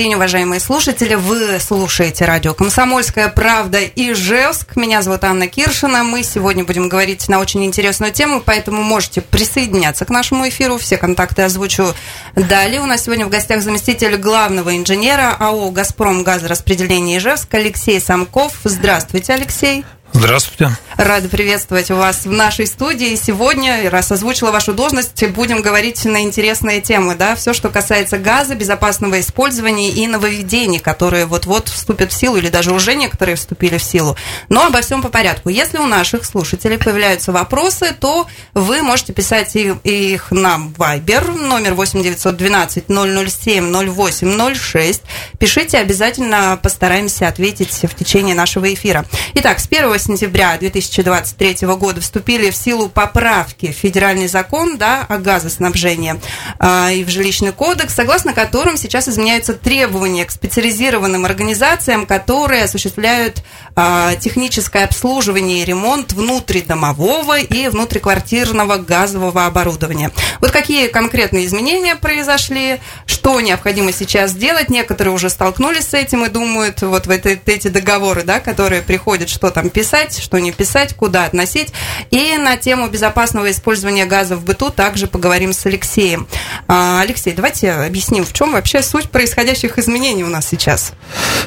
день, уважаемые слушатели. Вы слушаете радио «Комсомольская правда» и Ижевск. Меня зовут Анна Киршина. Мы сегодня будем говорить на очень интересную тему, поэтому можете присоединяться к нашему эфиру. Все контакты озвучу далее. У нас сегодня в гостях заместитель главного инженера АО «Газпром» газораспределение Ижевск Алексей Самков. Здравствуйте, Алексей. Здравствуйте. Рада приветствовать вас в нашей студии. Сегодня, раз озвучила вашу должность, будем говорить на интересные темы, да, все, что касается газа, безопасного использования и нововведений, которые вот-вот вступят в силу или даже уже некоторые вступили в силу. Но обо всем по порядку. Если у наших слушателей появляются вопросы, то вы можете писать их нам в Viber, номер 8912 007 0806. Пишите, обязательно постараемся ответить в течение нашего эфира. Итак, с 1 сентября 2023 года вступили в силу поправки в федеральный закон да, о газоснабжении э, и в жилищный кодекс, согласно которым сейчас изменяются требования к специализированным организациям, которые осуществляют э, техническое обслуживание и ремонт внутридомового и внутриквартирного газового оборудования. Вот какие конкретные изменения произошли, что необходимо сейчас сделать. Некоторые уже столкнулись с этим и думают, вот в эти, эти договоры, да, которые приходят, что там писать, писать, что не писать, куда относить. И на тему безопасного использования газа в быту также поговорим с Алексеем. А, Алексей, давайте объясним, в чем вообще суть происходящих изменений у нас сейчас.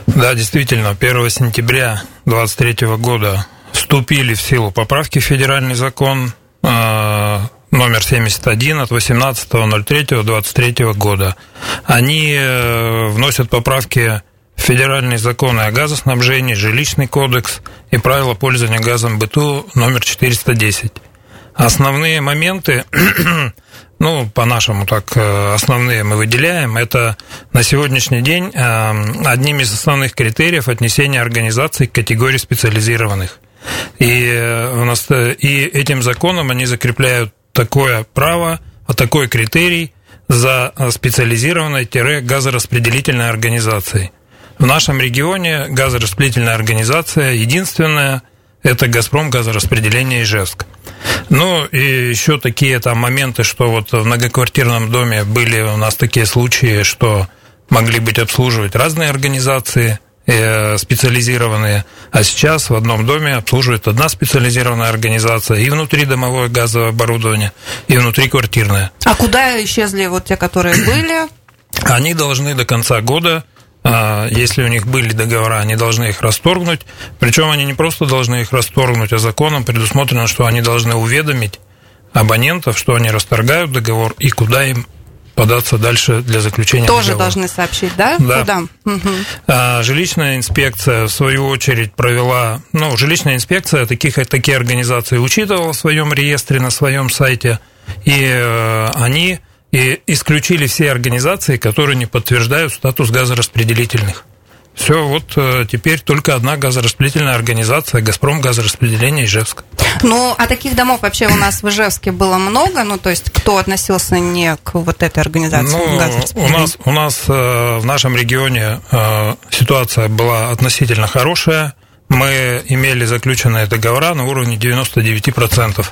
Да, действительно, 1 сентября 2023 года вступили в силу поправки в федеральный закон а, номер 71 от 18.03.23 года. Они э, вносят поправки федеральные законы о газоснабжении, жилищный кодекс и правила пользования газом быту номер 410. Основные моменты, ну, по-нашему так, э, основные мы выделяем, это на сегодняшний день э, одним из основных критериев отнесения организаций к категории специализированных. И, э, и этим законом они закрепляют такое право, а такой критерий за специализированной-газораспределительной организацией – в нашем регионе газораспределительная организация единственная – это «Газпром» газораспределение Ижевск. Ну, и еще такие там моменты, что вот в многоквартирном доме были у нас такие случаи, что могли быть обслуживать разные организации э, специализированные, а сейчас в одном доме обслуживает одна специализированная организация и внутри домовое газовое оборудование, и внутри квартирное. А куда исчезли вот те, которые были? Они должны до конца года если у них были договора, они должны их расторгнуть. Причем они не просто должны их расторгнуть, а законом предусмотрено, что они должны уведомить абонентов, что они расторгают договор и куда им податься дальше для заключения Тоже договора. должны сообщить, да? Да. Куда? Угу. А, жилищная инспекция, в свою очередь, провела... Ну, жилищная инспекция таких, такие организации учитывала в своем реестре, на своем сайте, и э, они и исключили все организации, которые не подтверждают статус газораспределительных. Все, вот э, теперь только одна газораспределительная организация «Газпром» газораспределение Ижевск. Ну, а таких домов вообще у нас в Ижевске было много? Ну, то есть, кто относился не к вот этой организации ну, у нас, у нас э, в нашем регионе э, ситуация была относительно хорошая. Мы имели заключенные договора на уровне 99%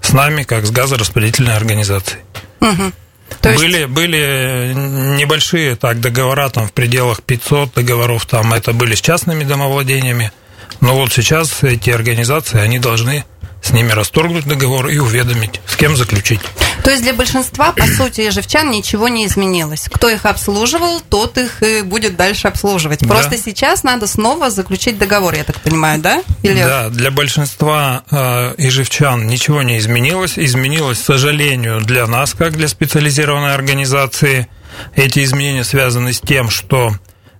с нами, как с газораспределительной организацией. Угу. То есть... были, были небольшие так договора там в пределах 500 договоров, там это были с частными домовладениями. Но вот сейчас эти организации, они должны с ними расторгнуть договор и уведомить, с кем заключить. То есть для большинства, по сути, ежевчан ничего не изменилось. Кто их обслуживал, тот их и будет дальше обслуживать. Просто да. сейчас надо снова заключить договор, я так понимаю, да? Или... Да, для большинства э, ежевчан ничего не изменилось. Изменилось, к сожалению, для нас, как для специализированной организации. Эти изменения связаны с тем, что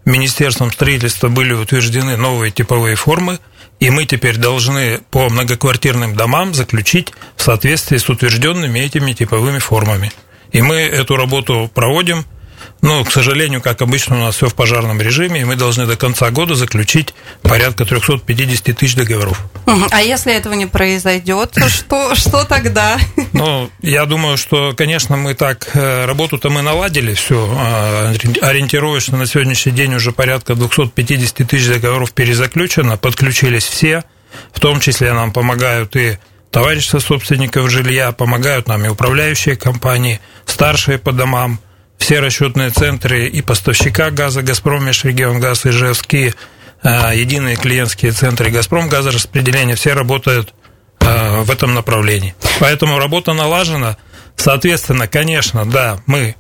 Министерством строительства были утверждены новые типовые формы – и мы теперь должны по многоквартирным домам заключить в соответствии с утвержденными этими типовыми формами. И мы эту работу проводим – ну, к сожалению, как обычно, у нас все в пожарном режиме, и мы должны до конца года заключить порядка 350 тысяч договоров. А если этого не произойдет, что, что тогда? Ну, я думаю, что, конечно, мы так, э, работу-то мы наладили все, а, ориентировочно на сегодняшний день уже порядка 250 тысяч договоров перезаключено, подключились все, в том числе нам помогают и товарищества собственников жилья, помогают нам и управляющие компании, старшие по домам, все расчетные центры и поставщика газа «Газпром», «Межрегионгаз», «Ижевский», единые клиентские центры «Газпром», газораспределение, все работают в этом направлении. Поэтому работа налажена. Соответственно, конечно, да, мы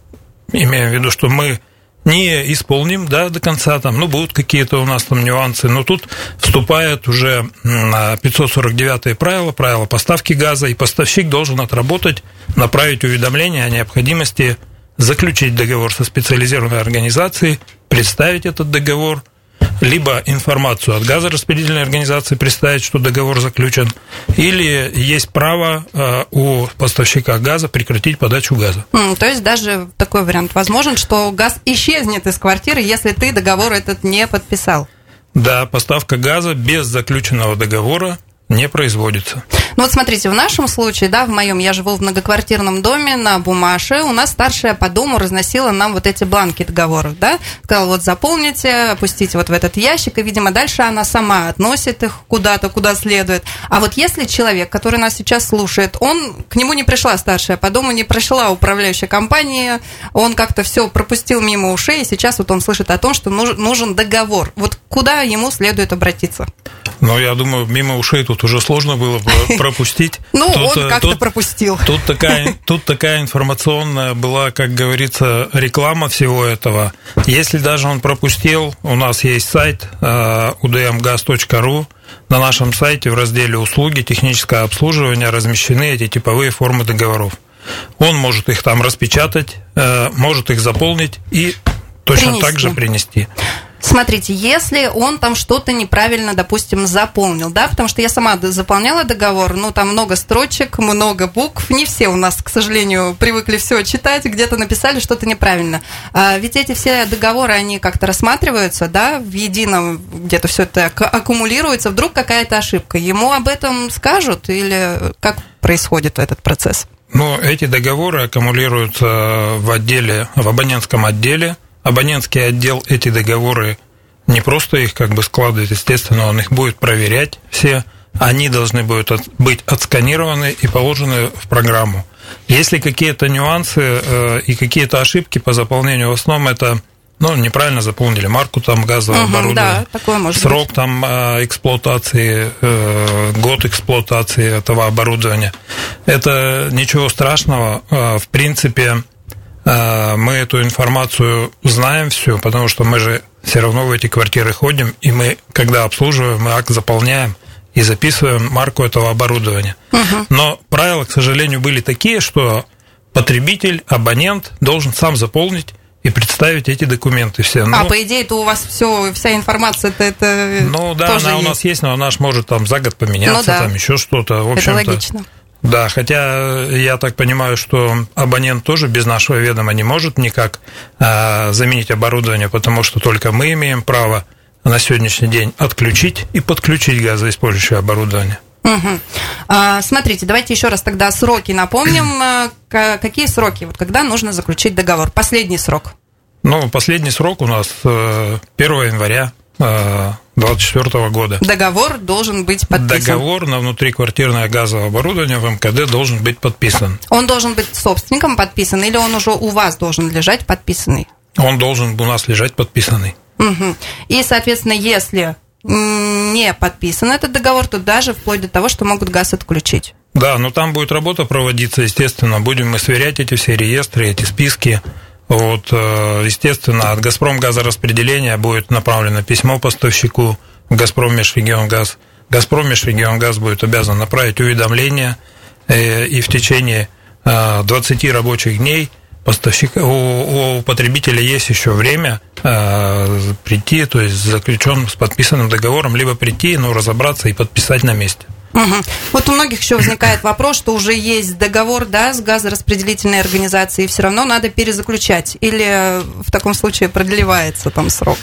имеем в виду, что мы не исполним да, до конца, там, ну, будут какие-то у нас там нюансы, но тут вступает уже 549 правило, правило поставки газа, и поставщик должен отработать, направить уведомление о необходимости заключить договор со специализированной организацией, представить этот договор – либо информацию от газораспределительной организации представить, что договор заключен, или есть право э, у поставщика газа прекратить подачу газа. Mm, то есть даже такой вариант возможен, что газ исчезнет из квартиры, если ты договор этот не подписал. Да, поставка газа без заключенного договора не производится. Ну вот смотрите, в нашем случае, да, в моем, я живу в многоквартирном доме на Бумаше, у нас старшая по дому разносила нам вот эти бланки договоров, да, сказала, вот заполните, опустите вот в этот ящик, и, видимо, дальше она сама относит их куда-то, куда следует. А вот если человек, который нас сейчас слушает, он, к нему не пришла старшая по дому, не пришла управляющая компания, он как-то все пропустил мимо ушей, и сейчас вот он слышит о том, что нужен договор. Вот куда ему следует обратиться? Ну, я думаю, мимо ушей тут уже сложно было пропустить. Ну, он э, как-то пропустил. Тут такая, тут такая информационная была, как говорится, реклама всего этого. Если даже он пропустил, у нас есть сайт э, udmgaz.ru, на нашем сайте в разделе «Услуги, техническое обслуживание» размещены эти типовые формы договоров. Он может их там распечатать, э, может их заполнить и точно принести. так же принести. Смотрите, если он там что-то неправильно, допустим, заполнил, да, потому что я сама заполняла договор, ну, там много строчек, много букв, не все у нас, к сожалению, привыкли все читать, где-то написали что-то неправильно. А ведь эти все договоры, они как-то рассматриваются, да, в едином, где-то все это аккумулируется, вдруг какая-то ошибка. Ему об этом скажут или как происходит этот процесс? Ну, эти договоры аккумулируются в отделе, в абонентском отделе – абонентский отдел эти договоры не просто их как бы складывает, естественно, он их будет проверять все, они должны будут быть отсканированы и положены в программу. Если какие-то нюансы э, и какие-то ошибки по заполнению, в основном это ну, неправильно заполнили марку там газового угу, оборудования, да, срок быть. там э, эксплуатации, э, год эксплуатации этого оборудования. Это ничего страшного. В принципе, мы эту информацию знаем все, потому что мы же все равно в эти квартиры ходим, и мы, когда обслуживаем, мы акт заполняем и записываем марку этого оборудования. Угу. Но правила, к сожалению, были такие, что потребитель, абонент должен сам заполнить и представить эти документы все. Но... А по идее, то у вас все, вся информация это, это Ну да, она есть. у нас есть, но она же может там за год поменяться, ну, да. там еще что-то. В общем-то, это логично. Да, хотя я так понимаю, что абонент тоже без нашего ведома не может никак а, заменить оборудование, потому что только мы имеем право на сегодняшний день отключить и подключить газоиспользующее оборудование. Угу. А, смотрите, давайте еще раз тогда сроки напомним. А, какие сроки? Вот когда нужно заключить договор? Последний срок. Ну, последний срок у нас 1 э, января 2024 э, года. Договор должен быть подписан. Договор на внутриквартирное газовое оборудование в МКД должен быть подписан. Он должен быть собственником подписан или он уже у вас должен лежать подписанный? Он должен у нас лежать подписанный. Угу. И, соответственно, если не подписан этот договор, то даже вплоть до того, что могут газ отключить. Да, но там будет работа проводиться, естественно. Будем мы сверять эти все реестры, эти списки. Вот, э, естественно, от «Газпром» газораспределения будет направлено письмо поставщику «Газпром Межрегионгаз». «Газпром Межрегионгаз» будет обязан направить уведомление, э, и в течение 20 э, рабочих дней поставщик, у, у потребителя есть еще время прийти, то есть заключен с подписанным договором, либо прийти, но разобраться и подписать на месте. Угу. Вот у многих еще возникает вопрос, что уже есть договор да, с газораспределительной организацией, и все равно надо перезаключать. Или в таком случае продлевается там срок?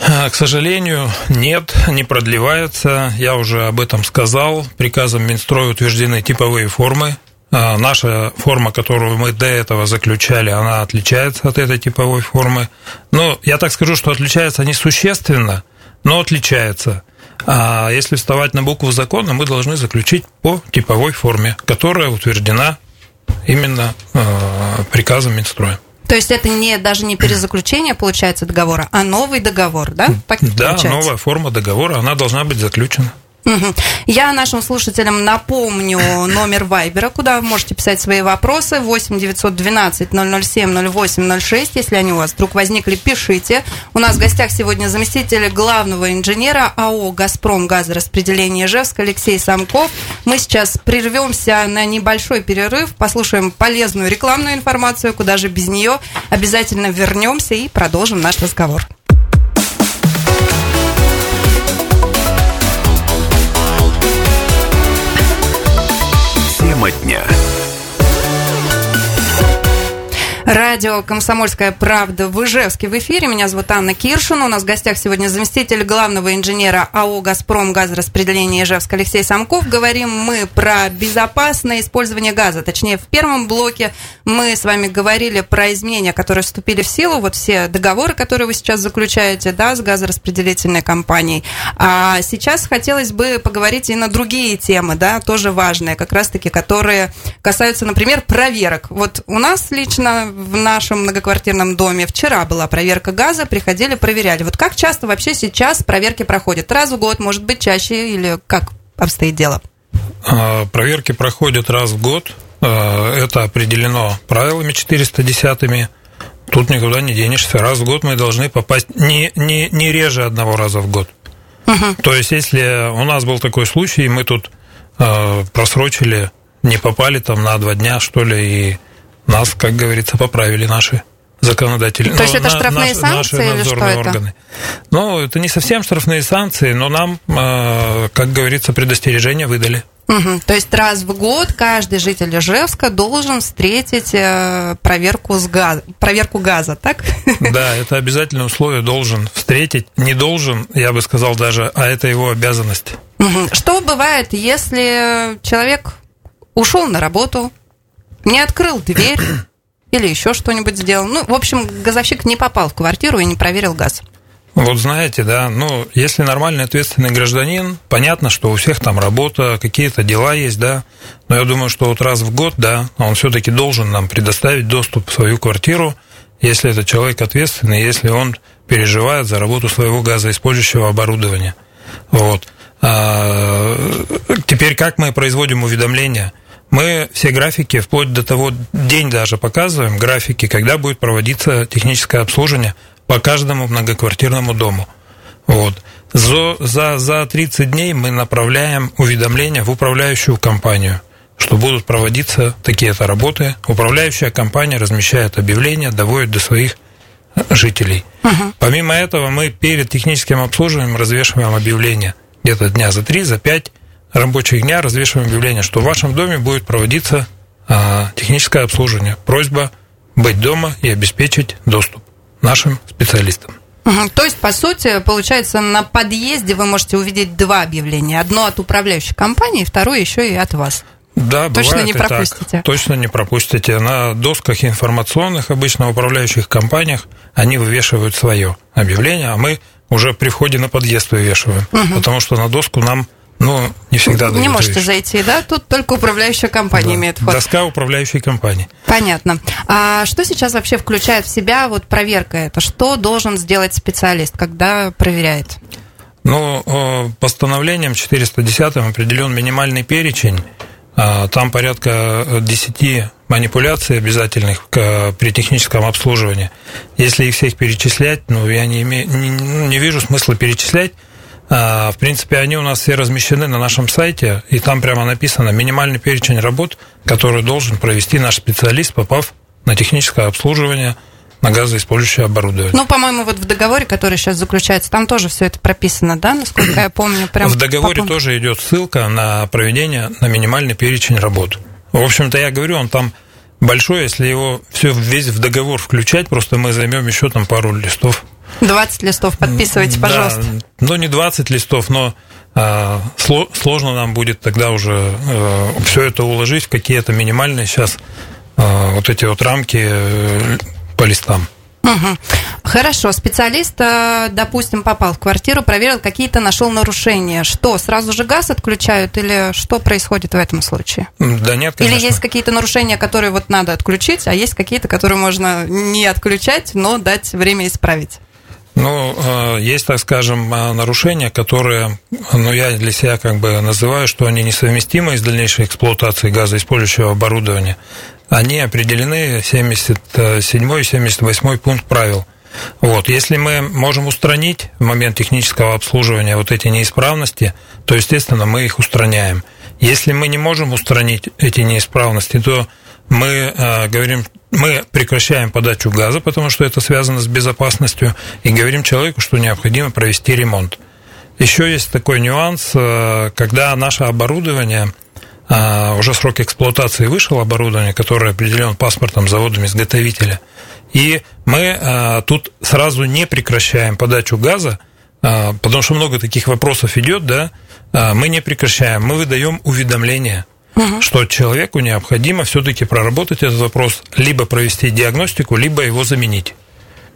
А, к сожалению, нет, не продлевается. Я уже об этом сказал. Приказом Минстроя утверждены типовые формы. А, наша форма, которую мы до этого заключали, она отличается от этой типовой формы. Но я так скажу, что отличается не существенно, но отличается. А если вставать на букву закона, мы должны заключить по типовой форме, которая утверждена именно э, приказом Минстроя. То есть это не даже не перезаключение, получается, договора, а новый договор, да? Да, получается? новая форма договора, она должна быть заключена. Я нашим слушателям напомню номер Вайбера, куда вы можете писать свои вопросы. 8 912 007 08 06. Если они у вас вдруг возникли, пишите. У нас в гостях сегодня заместитель главного инженера АО «Газпром» газораспределение Ижевск Алексей Самков. Мы сейчас прервемся на небольшой перерыв, послушаем полезную рекламную информацию, куда же без нее. Обязательно вернемся и продолжим наш разговор. Ra- Радио «Комсомольская правда» в Ижевске в эфире. Меня зовут Анна Киршин. У нас в гостях сегодня заместитель главного инженера АО «Газпром» газораспределения Ижевск Алексей Самков. Говорим мы про безопасное использование газа. Точнее, в первом блоке мы с вами говорили про изменения, которые вступили в силу. Вот все договоры, которые вы сейчас заключаете да, с газораспределительной компанией. А сейчас хотелось бы поговорить и на другие темы, да, тоже важные, как раз-таки, которые касаются, например, проверок. Вот у нас лично в нашем многоквартирном доме. Вчера была проверка газа, приходили, проверяли. Вот как часто вообще сейчас проверки проходят? Раз в год, может быть, чаще или как обстоит дело? А, проверки проходят раз в год. А, это определено правилами 410-ми. Тут никуда не денешься. Раз в год мы должны попасть не, не, не реже одного раза в год. Угу. То есть, если у нас был такой случай, мы тут э, просрочили, не попали там на два дня, что ли, и нас, как говорится, поправили наши законодатели. То есть это штрафные наши, санкции наши или что это? органы. Ну, это не совсем штрафные санкции, но нам, э, как говорится, предостережение выдали. Угу. То есть раз в год каждый житель Ижевска должен встретить э, проверку, с газ... проверку газа, так? Да, это обязательное условие должен встретить. Не должен, я бы сказал даже, а это его обязанность. Угу. Что бывает, если человек ушел на работу, не открыл дверь или еще что-нибудь сделал. Ну, в общем, газовщик не попал в квартиру и не проверил газ. Вот знаете, да, ну, если нормальный ответственный гражданин, понятно, что у всех там работа, какие-то дела есть, да, но я думаю, что вот раз в год, да, он все-таки должен нам предоставить доступ в свою квартиру, если это человек ответственный, если он переживает за работу своего газоиспользующего оборудования. Вот. А, теперь как мы производим уведомления? мы все графики, вплоть до того, день даже показываем, графики, когда будет проводиться техническое обслуживание по каждому многоквартирному дому. Вот. За, за, за 30 дней мы направляем уведомления в управляющую компанию, что будут проводиться такие-то работы. Управляющая компания размещает объявления, доводит до своих э, жителей. Угу. Помимо этого, мы перед техническим обслуживанием развешиваем объявления где-то дня за 3, за 5 Рабочих дня развешиваем объявление, что в вашем доме будет проводиться а, техническое обслуживание. Просьба быть дома и обеспечить доступ нашим специалистам. То есть, по сути, получается, на подъезде вы можете увидеть два объявления. Одно от управляющей компании, второе еще и от вас. Да, точно не пропустите. Так. Точно не пропустите. На досках информационных, обычно управляющих компаниях, они вывешивают свое объявление, а мы уже при входе на подъезд вывешиваем. Угу. Потому что на доску нам ну, не всегда Не можете зайти, да? Тут только управляющая компания да. имеет вход. Доска управляющей компании. Понятно. А что сейчас вообще включает в себя вот проверка это? Что должен сделать специалист, когда проверяет? Ну, постановлением 410 определен минимальный перечень. А, там порядка 10 манипуляций обязательных при техническом обслуживании. Если их всех перечислять, ну, я не, имею, не, не вижу смысла перечислять, в принципе, они у нас все размещены на нашем сайте, и там прямо написано минимальный перечень работ, который должен провести наш специалист, попав на техническое обслуживание на газоиспользующее оборудование. Ну, по-моему, вот в договоре, который сейчас заключается, там тоже все это прописано, да, насколько я помню? Прям в договоре тоже идет ссылка на проведение на минимальный перечень работ. В общем-то, я говорю, он там большой, если его все весь в договор включать, просто мы займем еще там пару листов 20 листов подписывайте, пожалуйста. Да, ну, не 20 листов, но а, сложно нам будет тогда уже а, все это уложить в какие-то минимальные сейчас а, вот эти вот рамки э, по листам. Угу. Хорошо, специалист, э, допустим, попал в квартиру, проверил какие-то, нашел нарушения. Что, сразу же газ отключают или что происходит в этом случае? Да нет, конечно. Или есть какие-то нарушения, которые вот надо отключить, а есть какие-то, которые можно не отключать, но дать время исправить? Ну, э, есть, так скажем, э, нарушения, которые, ну, я для себя как бы называю, что они несовместимы с дальнейшей эксплуатацией газоиспользующего оборудования. Они определены 77 и 78 пункт правил. Вот. Если мы можем устранить в момент технического обслуживания вот эти неисправности, то, естественно, мы их устраняем. Если мы не можем устранить эти неисправности, то мы э, говорим, мы прекращаем подачу газа, потому что это связано с безопасностью, и говорим человеку, что необходимо провести ремонт. Еще есть такой нюанс, э, когда наше оборудование, э, уже срок эксплуатации вышел оборудование, которое определен паспортом завода-изготовителя, и мы э, тут сразу не прекращаем подачу газа, потому что много таких вопросов идет, да, мы не прекращаем, мы выдаем уведомление – угу. что человеку необходимо все-таки проработать этот вопрос, либо провести диагностику, либо его заменить.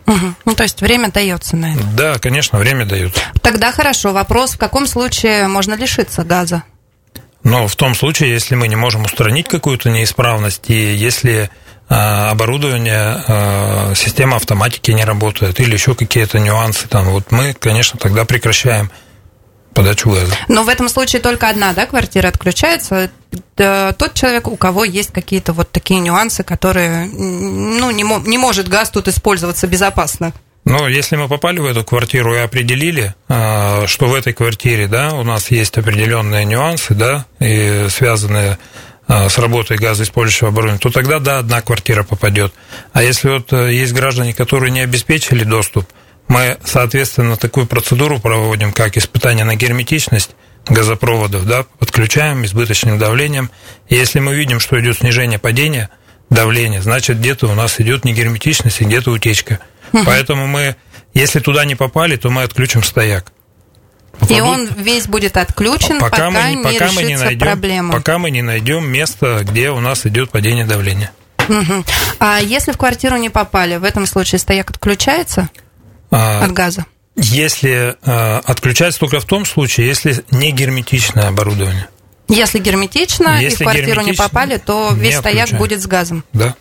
Угу. Ну, то есть время дается на это. Да, конечно, время дается. Тогда хорошо. Вопрос, в каком случае можно лишиться газа? Но в том случае, если мы не можем устранить какую-то неисправность, и если а, оборудование, а, система автоматики не работает, или еще какие-то нюансы, там, вот мы, конечно, тогда прекращаем подачу газа. Но в этом случае только одна, да, квартира отключается. Тот человек, у кого есть какие-то вот такие нюансы, которые, ну, не, не может газ тут использоваться безопасно. Ну, если мы попали в эту квартиру и определили, а, что в этой квартире, да, у нас есть определенные нюансы, да, и связанные а, с работой газоиспользующего оборудования, то тогда, да, одна квартира попадет. А если вот э, есть граждане, которые не обеспечили доступ, мы, соответственно, такую процедуру проводим, как испытание на герметичность газопроводов, да, подключаем избыточным давлением. И если мы видим, что идет снижение падения давления, значит, где-то у нас идет негерметичность и где-то утечка. Поэтому мы, если туда не попали, то мы отключим стояк. И он весь будет отключен, пока, пока, мы, не, пока мы не найдем, проблема. Пока мы не найдем место, где у нас идет падение давления. Угу. А если в квартиру не попали, в этом случае стояк отключается? А, от газа? Если э, отключается только в том случае, если не герметичное оборудование. Если герметично Если и в квартиру не попали, то весь стояк будет с газом. Да.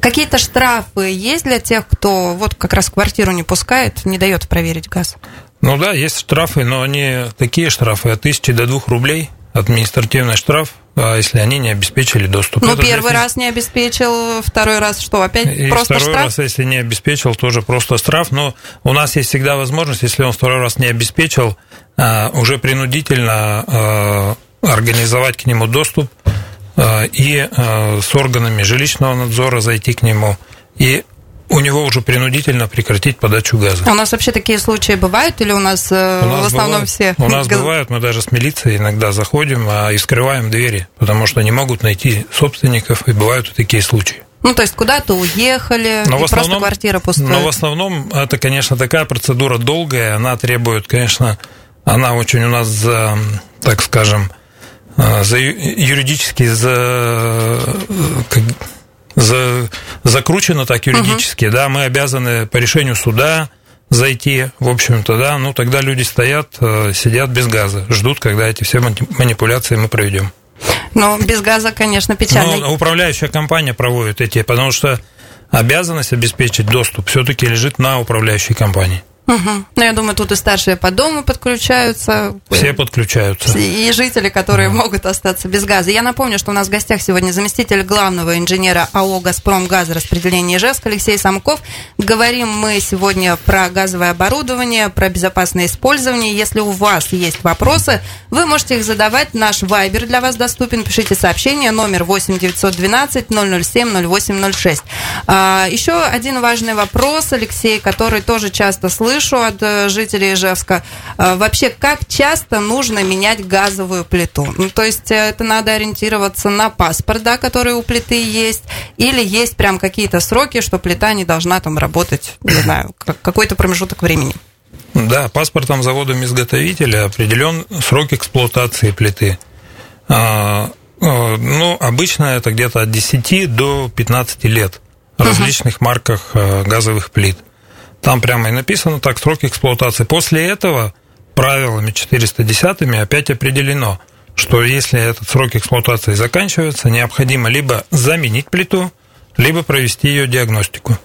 Какие-то штрафы есть для тех, кто вот как раз квартиру не пускает, не дает проверить газ? Ну да, есть штрафы, но они такие штрафы от тысячи до двух рублей административный штраф, а если они не обеспечили доступ. Ну, первый для... раз не обеспечил, второй раз что, опять и просто второй штраф? раз, если не обеспечил, тоже просто штраф. Но у нас есть всегда возможность, если он второй раз не обеспечил, а, уже принудительно а, организовать к нему доступ и с органами жилищного надзора зайти к нему и у него уже принудительно прекратить подачу газа. А у нас вообще такие случаи бывают или у нас, э, у нас в основном бывает, все? У нас газ... бывают, мы даже с милицией иногда заходим а, и скрываем двери, потому что не могут найти собственников, и бывают и такие случаи. Ну, то есть куда-то уехали, но и в основном, просто квартира пустая. Но в основном это, конечно, такая процедура долгая, она требует, конечно, она очень у нас, за, так скажем, э, за юридически за, за, закручено так юридически, угу. да, мы обязаны по решению суда зайти, в общем-то, да, ну тогда люди стоят, э, сидят без газа, ждут, когда эти все манипуляции мы проведем. Ну, без газа, конечно, печально. Но управляющая компания проводит эти, потому что обязанность обеспечить доступ все-таки лежит на управляющей компании. Угу. Ну, я думаю, тут и старшие по дому подключаются. Все подключаются. И жители, которые угу. могут остаться без газа. Я напомню, что у нас в гостях сегодня заместитель главного инженера АО «Газпром» газораспределение Ижевск Алексей Самков. Говорим мы сегодня про газовое оборудование, про безопасное использование. Если у вас есть вопросы, вы можете их задавать. Наш вайбер для вас доступен. Пишите сообщение номер 8 912 007 0806. А, еще один важный вопрос, Алексей, который тоже часто слышу от э, жителей Ижевска. Э, вообще, как часто нужно менять газовую плиту? Ну, то есть э, это надо ориентироваться на паспорт, да, который у плиты есть, или есть прям какие-то сроки, что плита не должна там работать, не знаю, какой-то промежуток времени? Да, паспортом заводом-изготовителя определен срок эксплуатации плиты. А, ну, обычно это где-то от 10 до 15 лет различных марках газовых плит. Там прямо и написано так, сроки эксплуатации. После этого правилами 410 опять определено, что если этот срок эксплуатации заканчивается, необходимо либо заменить плиту, либо провести ее диагностику.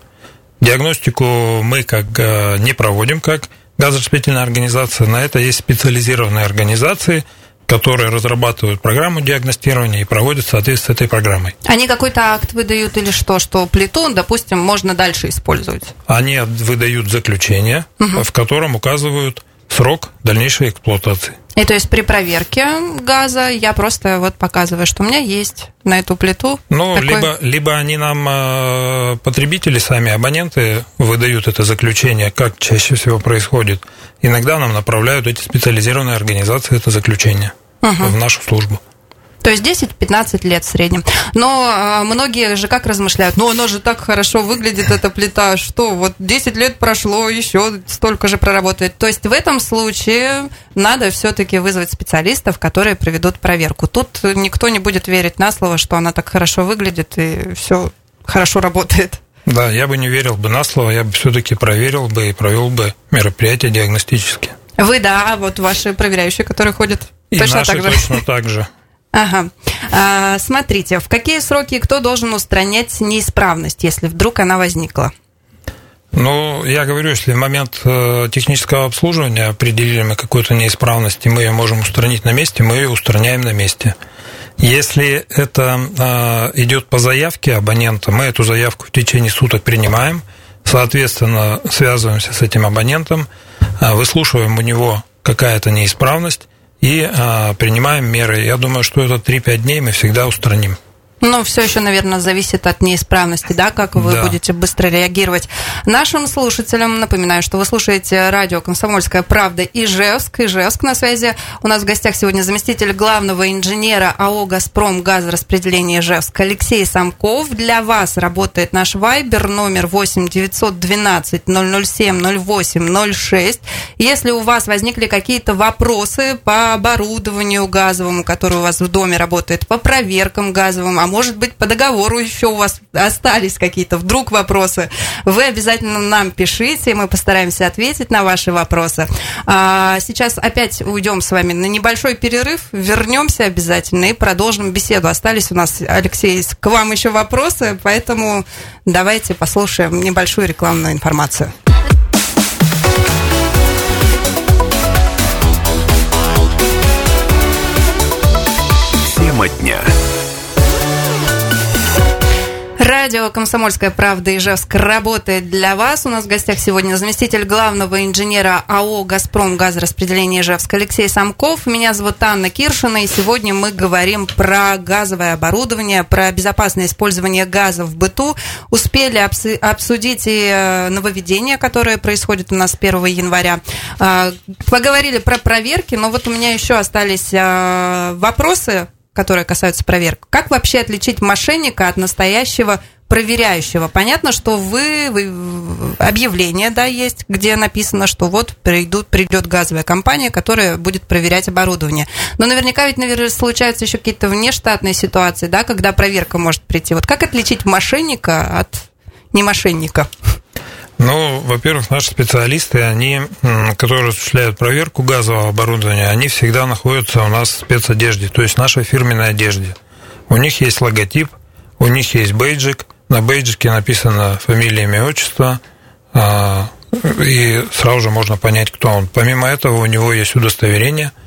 Диагностику мы как э, не проводим как газораспределительная организация, на это есть специализированные организации – которые разрабатывают программу диагностирования и проводят в соответствии с этой программой. Они какой-то акт выдают или что, что плиту, допустим, можно дальше использовать? Они выдают заключение, угу. в котором указывают срок дальнейшей эксплуатации. И то есть при проверке газа я просто вот показываю, что у меня есть на эту плиту. Ну, такой... либо, либо они нам, э, потребители сами, абоненты, выдают это заключение, как чаще всего происходит. Иногда нам направляют эти специализированные организации это заключение угу. в нашу службу. То есть 10-15 лет в среднем. Но а, многие же как размышляют, ну оно же так хорошо выглядит, эта плита, что вот 10 лет прошло, еще столько же проработает. То есть в этом случае надо все-таки вызвать специалистов, которые проведут проверку. Тут никто не будет верить на слово, что она так хорошо выглядит и все хорошо работает. Да, я бы не верил бы на слово, я бы все-таки проверил бы и провел бы мероприятия диагностические. Вы, да, а вот ваши проверяющие, которые ходят и точно наши так же. точно так же. Ага. А, смотрите, в какие сроки кто должен устранять неисправность, если вдруг она возникла? Ну, я говорю, если в момент э, технического обслуживания определили мы какую-то неисправность, и мы ее можем устранить на месте, мы ее устраняем на месте. Если это э, идет по заявке абонента, мы эту заявку в течение суток принимаем, соответственно, связываемся с этим абонентом, э, выслушиваем у него какая-то неисправность, и а, принимаем меры. Я думаю, что это 3-5 дней мы всегда устраним. Ну, все еще, наверное, зависит от неисправности, да, как вы да. будете быстро реагировать. Нашим слушателям напоминаю, что вы слушаете радио «Комсомольская правда» Ижевск. Ижевск на связи. У нас в гостях сегодня заместитель главного инженера АО «Газпром» газораспределение Ижевск Алексей Самков. Для вас работает наш вайбер номер 8 912 007 08 06. Если у вас возникли какие-то вопросы по оборудованию газовому, которое у вас в доме работает, по проверкам газовым, а может быть, по договору еще у вас остались какие-то вдруг вопросы, вы обязательно нам пишите, мы постараемся ответить на ваши вопросы. А сейчас опять уйдем с вами на небольшой перерыв, вернемся обязательно и продолжим беседу. Остались у нас, Алексей, к вам еще вопросы, поэтому давайте послушаем небольшую рекламную информацию. Тема дня. Радио «Комсомольская правда» Ижевск работает для вас. У нас в гостях сегодня заместитель главного инженера АО «Газпром» газораспределение Ижевск Алексей Самков. Меня зовут Анна Киршина, и сегодня мы говорим про газовое оборудование, про безопасное использование газа в быту. Успели обсудить и э, нововведения, которые происходят у нас 1 января. А, поговорили про проверки, но вот у меня еще остались э, вопросы которые касаются проверок. Как вообще отличить мошенника от настоящего проверяющего? Понятно, что вы, вы объявление, да, есть, где написано, что вот придут, придет газовая компания, которая будет проверять оборудование. Но наверняка ведь, наверное, случаются еще какие-то внештатные ситуации, да, когда проверка может прийти. Вот как отличить мошенника от не мошенника? Ну, во-первых, наши специалисты, они, которые осуществляют проверку газового оборудования, они всегда находятся у нас в спецодежде, то есть в нашей фирменной одежде. У них есть логотип, у них есть бейджик, на бейджике написано фамилия, имя, отчество, а, и сразу же можно понять, кто он. Помимо этого, у него есть удостоверение –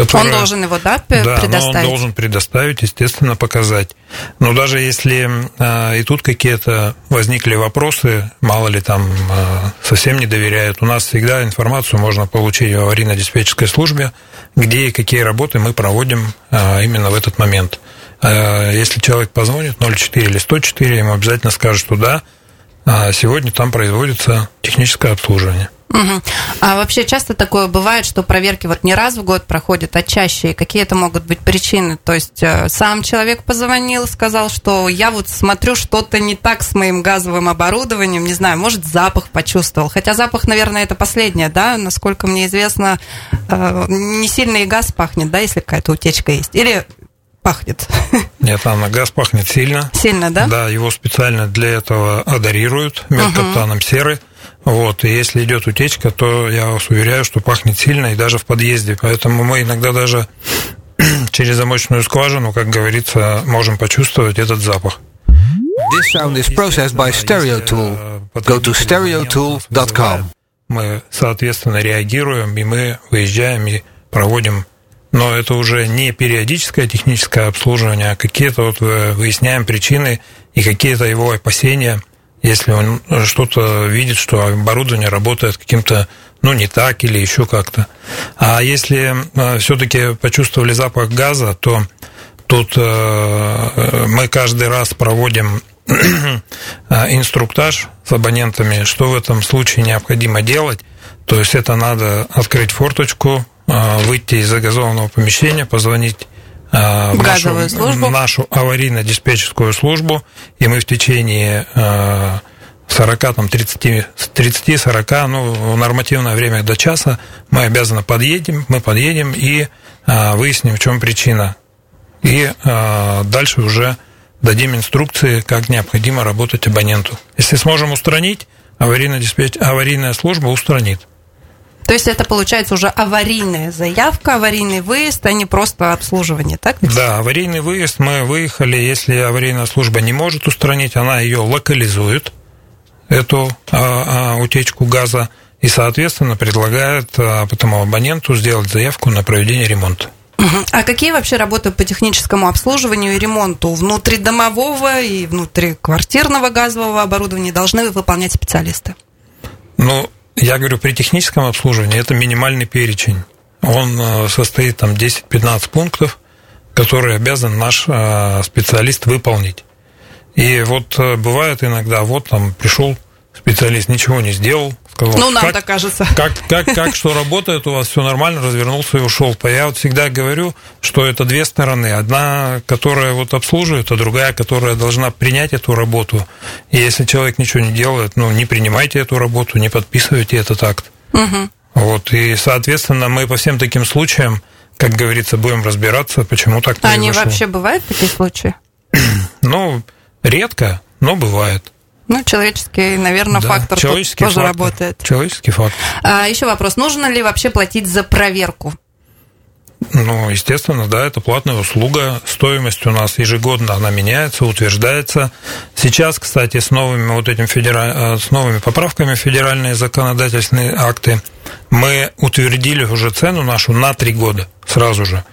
Которая, он должен его, да, предоставить? Да, он должен предоставить, естественно, показать. Но даже если э, и тут какие-то возникли вопросы, мало ли там э, совсем не доверяют, у нас всегда информацию можно получить в аварийно-диспетчерской службе, где и какие работы мы проводим э, именно в этот момент. Э, если человек позвонит 04 или 104, ему обязательно скажут, что да, сегодня там производится техническое обслуживание. Угу. А вообще часто такое бывает, что проверки вот не раз в год проходят, а чаще. И какие это могут быть причины? То есть э, сам человек позвонил, сказал, что я вот смотрю, что-то не так с моим газовым оборудованием, не знаю, может, запах почувствовал. Хотя запах, наверное, это последнее, да? Насколько мне известно, э, не сильно и газ пахнет, да, если какая-то утечка есть. Или пахнет? Нет, Анна, газ пахнет сильно. Сильно, да? Да, его специально для этого адарируют меткаптаном угу. серы Вот, и если идет утечка, то я вас уверяю, что пахнет сильно и даже в подъезде. Поэтому мы иногда даже через замочную скважину, как говорится, можем почувствовать этот запах. This sound is processed by StereoTool. Go to stereotool.com. Мы, соответственно, реагируем, и мы выезжаем и проводим но это уже не периодическое техническое обслуживание, а какие-то вот э, выясняем причины и какие-то его опасения, если он что-то видит, что оборудование работает каким-то, ну, не так или еще как-то. А если э, все-таки почувствовали запах газа, то тут э, мы каждый раз проводим инструктаж с абонентами, что в этом случае необходимо делать. То есть это надо открыть форточку, выйти из загазованного помещения, позвонить а, в нашу, службу. нашу аварийно-диспетчерскую службу, и мы в течение 40, а, там, 30, 30-40, ну, нормативное время до часа, мы обязаны подъедем, мы подъедем и выясним, в чем причина. И дальше уже дадим инструкции, как необходимо работать абоненту. Если сможем устранить, аварийная, диспетч... аварийная служба устранит. То есть это получается уже аварийная заявка, аварийный выезд, а не просто обслуживание, так? Да, аварийный выезд мы выехали, если аварийная служба не может устранить, она ее локализует, эту а, а, утечку газа, и, соответственно, предлагает а, потому абоненту сделать заявку на проведение ремонта. А какие вообще работы по техническому обслуживанию и ремонту внутридомового и внутриквартирного газового оборудования должны выполнять специалисты? Ну, я говорю, при техническом обслуживании это минимальный перечень. Он э, состоит там 10-15 пунктов, которые обязан наш э, специалист выполнить. И вот э, бывает иногда, вот там пришел специалист, ничего не сделал, сказал, ну, нам так кажется. Как, как, как, что работает у вас, все нормально, развернулся и ушел. Я вот всегда говорю, что это две стороны. Одна, которая вот обслуживает, а другая, которая должна принять эту работу. И если человек ничего не делает, ну, не принимайте эту работу, не подписывайте этот акт. Угу. Вот, и, соответственно, мы по всем таким случаям, как говорится, будем разбираться, почему так произошло. Они вообще бывают такие случаи? Ну, редко, но бывает. Ну, человеческий, наверное, да, фактор человеческий тоже фактор, работает. Человеческий фактор. А, еще вопрос. Нужно ли вообще платить за проверку? Ну, естественно, да, это платная услуга. Стоимость у нас ежегодно она меняется, утверждается. Сейчас, кстати, с новыми вот этим федера... Э, с новыми поправками федеральные законодательные акты мы утвердили уже цену нашу на три года сразу же.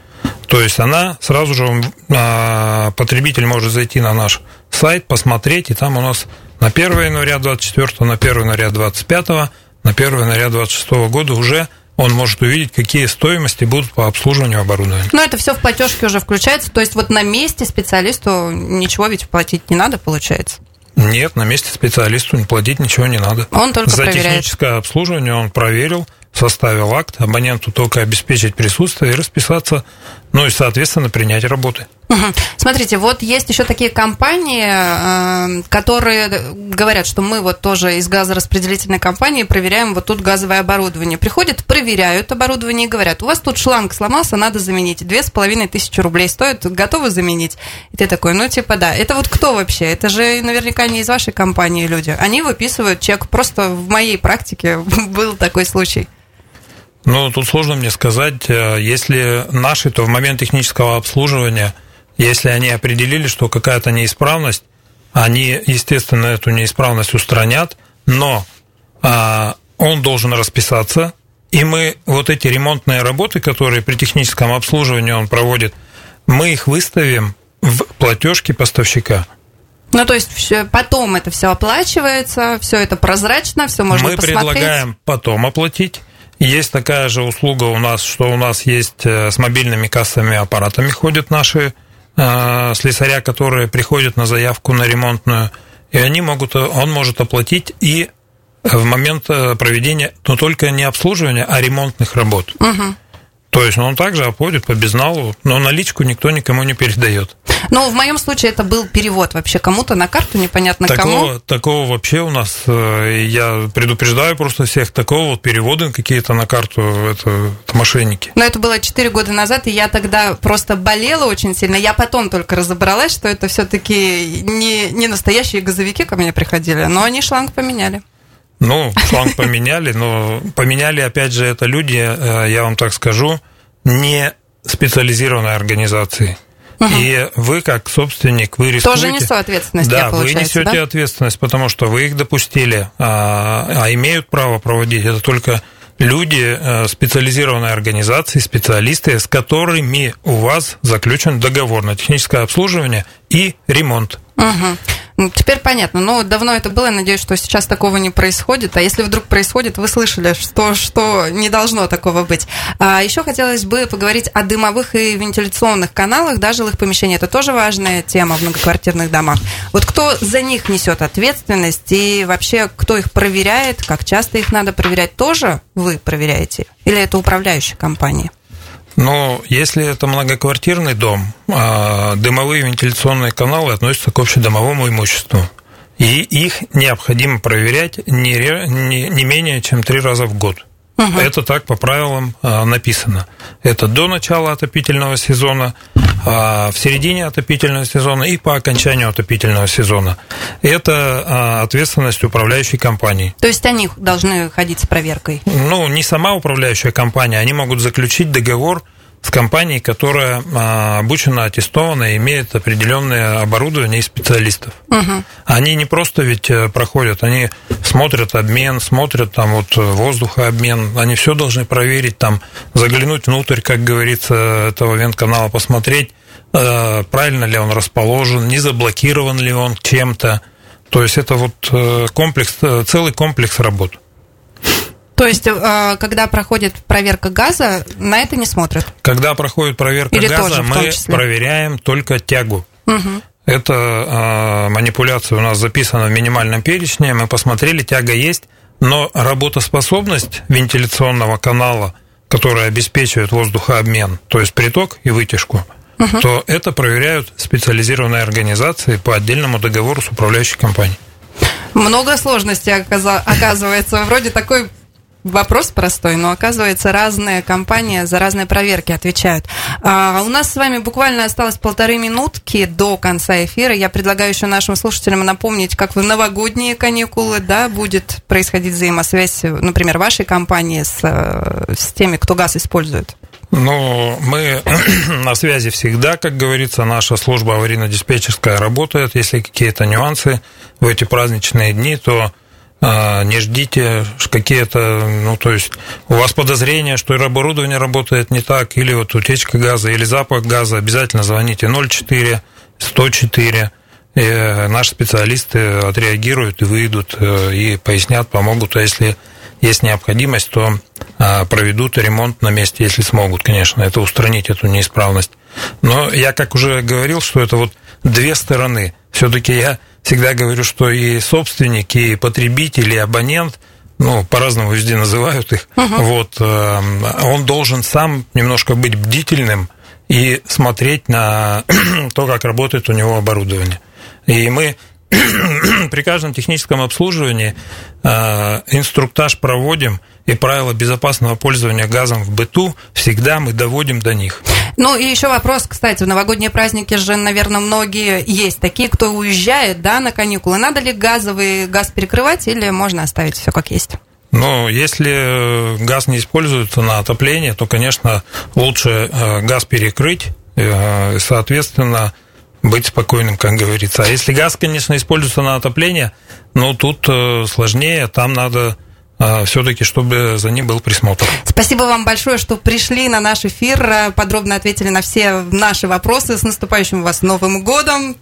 То есть она сразу же а, потребитель может зайти на наш сайт, посмотреть, и там у нас на 1 января 24, на 1 января 25, на 1 января 26 года уже он может увидеть, какие стоимости будут по обслуживанию оборудования. Но это все в платежке уже включается, то есть вот на месте специалисту ничего ведь платить не надо, получается? Нет, на месте специалисту платить ничего не надо. Он только За проверяет. техническое обслуживание он проверил, составил акт, абоненту только обеспечить присутствие и расписаться, ну и, соответственно, принять работы. Смотрите, вот есть еще такие компании, э, которые говорят, что мы вот тоже из газораспределительной компании проверяем вот тут газовое оборудование. Приходят, проверяют оборудование и говорят, у вас тут шланг сломался, надо заменить. Две с половиной тысячи рублей стоит, готовы заменить? И ты такой, ну типа да. Это вот кто вообще? Это же наверняка не из вашей компании люди. Они выписывают чек. Просто в моей практике был такой случай. Ну, тут сложно мне сказать. Э, если наши, то в момент технического обслуживания – если они определили, что какая-то неисправность, они, естественно, эту неисправность устранят, но а, он должен расписаться, и мы вот эти ремонтные работы, которые при техническом обслуживании он проводит, мы их выставим в платежке поставщика. Ну, то есть потом это все оплачивается, все это прозрачно, все можно Мы посмотреть. Мы предлагаем потом оплатить. Есть такая же услуга у нас, что у нас есть э, с мобильными кассовыми аппаратами ходят наши слесаря, которые приходят на заявку на ремонтную, и они могут, он может оплатить и в момент э, проведения, но только не обслуживания, а ремонтных работ. Угу. То есть он также оплатит по безналу, но наличку никто никому не передает. Но в моем случае это был перевод вообще кому-то на карту, непонятно такого, кому. Такого вообще у нас, э, я предупреждаю просто всех, такого вот перевода какие-то на карту, это, это мошенники. Но это было 4 года назад, и я тогда просто болела очень сильно. Я потом только разобралась, что это все-таки не, не настоящие газовики ко мне приходили, но они шланг поменяли. Ну, шланг поменяли, но поменяли, опять же, это люди, я вам так скажу, не специализированной организации. Угу. И вы, как собственник, вы рискуете... Тоже несу ответственность, Да, вы несете да? ответственность, потому что вы их допустили, а, а имеют право проводить это только люди э, специализированной организации, специалисты, с которыми у вас заключен договор на техническое обслуживание и ремонт. Угу. Ну, теперь понятно. Ну, давно это было, я надеюсь, что сейчас такого не происходит. А если вдруг происходит, вы слышали, что, что не должно такого быть. А еще хотелось бы поговорить о дымовых и вентиляционных каналах, да, жилых помещений. Это тоже важная тема в многоквартирных домах. Вот кто за них несет ответственность и вообще кто их проверяет, как часто их надо проверять, тоже вы проверяете? Или это управляющая компания? Но если это многоквартирный дом, а, дымовые вентиляционные каналы относятся к общедомовому имуществу. И их необходимо проверять не, не, не менее чем три раза в год. Угу. Это так по правилам а, написано. Это до начала отопительного сезона, а, в середине отопительного сезона и по окончанию отопительного сезона. Это а, ответственность управляющей компании. То есть они должны ходить с проверкой? Ну, не сама управляющая компания, они могут заключить договор с компанией, которая а, обучена, аттестована, имеет определенное оборудование и специалистов. Угу. Они не просто ведь э, проходят, они смотрят обмен, смотрят там вот воздухообмен, они все должны проверить, там заглянуть внутрь, как говорится, этого вент-канала, посмотреть, э, правильно ли он расположен, не заблокирован ли он чем-то. То есть это вот э, комплекс, целый комплекс работ. То есть, э, когда проходит проверка газа, на это не смотрят? Когда проходит проверка Или газа, тоже, мы проверяем только тягу. Угу. Эта э, манипуляция у нас записана в минимальном перечне. Мы посмотрели, тяга есть, но работоспособность вентиляционного канала, который обеспечивает воздухообмен, то есть приток и вытяжку, угу. то это проверяют специализированные организации по отдельному договору с управляющей компанией. Много сложностей оказывается. Вроде такой Вопрос простой, но оказывается, разные компании за разные проверки отвечают. А, у нас с вами буквально осталось полторы минутки до конца эфира. Я предлагаю еще нашим слушателям напомнить, как в новогодние каникулы да, будет происходить взаимосвязь, например, вашей компании с, с теми, кто газ использует. Ну, мы на связи всегда, как говорится, наша служба аварийно-диспетчерская работает. Если какие-то нюансы в эти праздничные дни, то не ждите какие-то, ну, то есть у вас подозрение, что оборудование работает не так, или вот утечка газа, или запах газа, обязательно звоните 04 104, и э, наши специалисты отреагируют и выйдут, э, и пояснят, помогут, а если есть необходимость, то а, проведут ремонт на месте, если смогут, конечно, это устранить эту неисправность. Но я, как уже говорил, что это вот две стороны. Все-таки я всегда говорю, что и собственник, и потребитель, и абонент, ну, по-разному везде называют их, угу. вот, э, он должен сам немножко быть бдительным и смотреть на то, как работает у него оборудование. И мы при каждом техническом обслуживании э, инструктаж проводим, и правила безопасного пользования газом в быту всегда мы доводим до них. Ну и еще вопрос, кстати, в новогодние праздники же, наверное, многие есть такие, кто уезжает, да, на каникулы. Надо ли газовый газ перекрывать или можно оставить все как есть? Ну, если газ не используется на отопление, то, конечно, лучше э, газ перекрыть, э, соответственно, быть спокойным, как говорится. А если газ, конечно, используется на отопление, ну, тут э, сложнее, там надо а, все-таки, чтобы за ним был присмотр. Спасибо вам большое, что пришли на наш эфир, э, подробно ответили на все наши вопросы. С наступающим вас Новым годом!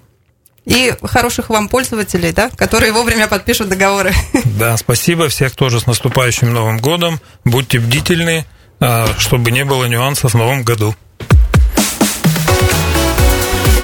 И хороших вам пользователей, да, которые вовремя подпишут договоры. Да, спасибо. Всех тоже с наступающим Новым годом. Будьте бдительны, чтобы не было нюансов в Новом году.